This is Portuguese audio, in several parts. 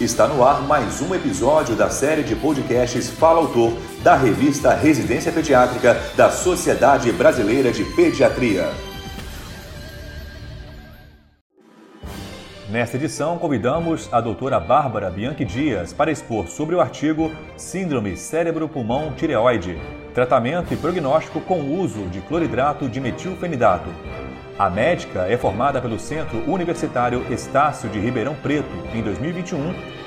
Está no ar mais um episódio da série de podcasts Fala Autor, da revista Residência Pediátrica da Sociedade Brasileira de Pediatria. Nesta edição, convidamos a doutora Bárbara Bianchi Dias para expor sobre o artigo Síndrome Cérebro-Pulmão-Tireoide, tratamento e prognóstico com o uso de cloridrato de metilfenidato. A médica é formada pelo Centro Universitário Estácio de Ribeirão Preto em 2021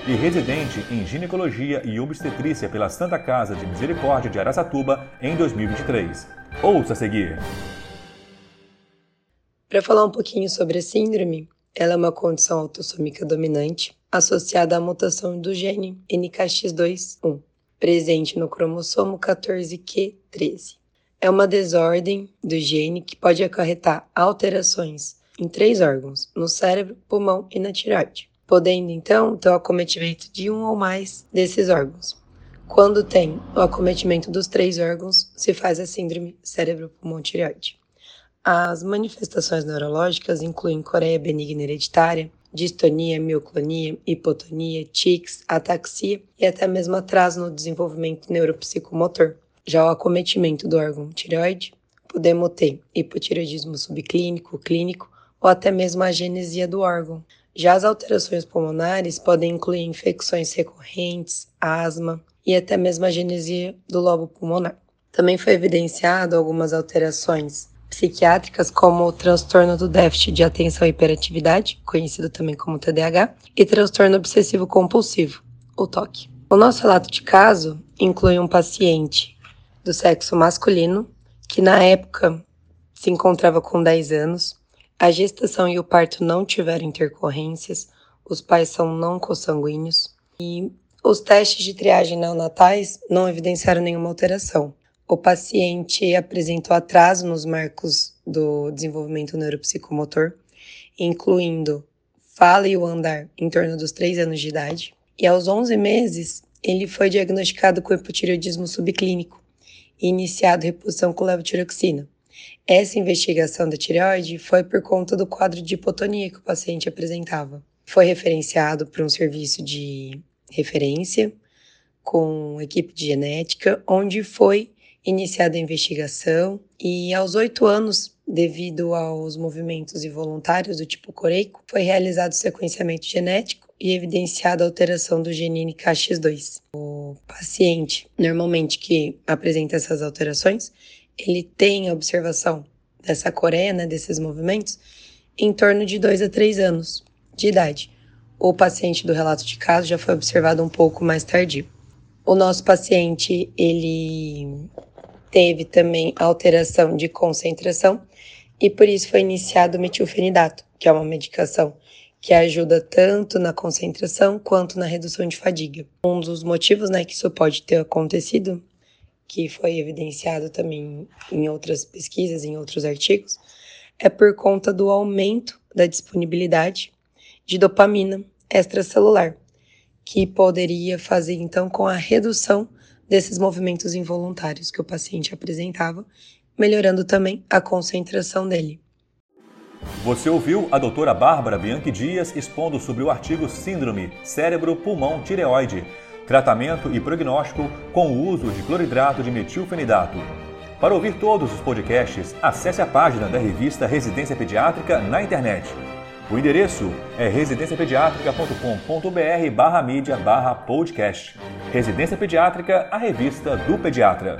e residente em ginecologia e obstetrícia pela Santa Casa de Misericórdia de Aracatuba em 2023. Ouça a seguir. Para falar um pouquinho sobre a síndrome, ela é uma condição autossômica dominante associada à mutação do gene NKX2-1, presente no cromossomo 14q13. É uma desordem do gene que pode acarretar alterações em três órgãos, no cérebro, pulmão e na tireoide, podendo então ter o acometimento de um ou mais desses órgãos. Quando tem o acometimento dos três órgãos, se faz a síndrome cérebro-pulmão-tireoide. As manifestações neurológicas incluem coreia benigna hereditária, distonia, mioclonia, hipotonia, tics, ataxia e até mesmo atraso no desenvolvimento neuropsicomotor. Já o acometimento do órgão tireoide, podemos ter hipotireoidismo subclínico, clínico ou até mesmo a genesia do órgão. Já as alterações pulmonares podem incluir infecções recorrentes, asma e até mesmo a genesia do lobo pulmonar. Também foi evidenciado algumas alterações psiquiátricas, como o transtorno do déficit de atenção e hiperatividade, conhecido também como TDAH, e transtorno obsessivo compulsivo, o TOC. O nosso relato de caso inclui um paciente do sexo masculino que na época se encontrava com 10 anos, a gestação e o parto não tiveram intercorrências, os pais são não consanguíneos e os testes de triagem neonatais não evidenciaram nenhuma alteração o paciente apresentou atraso nos marcos do desenvolvimento neuropsicomotor, incluindo fala e o andar em torno dos 3 anos de idade. E aos 11 meses, ele foi diagnosticado com hipotireoidismo subclínico e iniciado reposição com levotiroxina. Essa investigação da tireoide foi por conta do quadro de hipotonia que o paciente apresentava. Foi referenciado para um serviço de referência com equipe de genética, onde foi iniciada a investigação e aos oito anos, devido aos movimentos involuntários do tipo coreico, foi realizado o sequenciamento genético e evidenciada a alteração do gene KX2. O paciente, normalmente que apresenta essas alterações, ele tem a observação dessa coreia, né, desses movimentos, em torno de 2 a 3 anos de idade. O paciente do relato de caso já foi observado um pouco mais tardio. O nosso paciente, ele teve também alteração de concentração e por isso foi iniciado o metilfenidato, que é uma medicação que ajuda tanto na concentração quanto na redução de fadiga. Um dos motivos né, que isso pode ter acontecido, que foi evidenciado também em outras pesquisas, em outros artigos, é por conta do aumento da disponibilidade de dopamina extracelular, que poderia fazer então com a redução desses movimentos involuntários que o paciente apresentava, melhorando também a concentração dele. Você ouviu a doutora Bárbara Bianchi Dias expondo sobre o artigo Síndrome Cérebro-Pulmão-Tireoide, tratamento e prognóstico com o uso de cloridrato de metilfenidato. Para ouvir todos os podcasts, acesse a página da revista Residência Pediátrica na internet o endereço é residenciapediatrica.com.br barra mídia barra podcast. Residência Pediátrica, a revista do pediatra.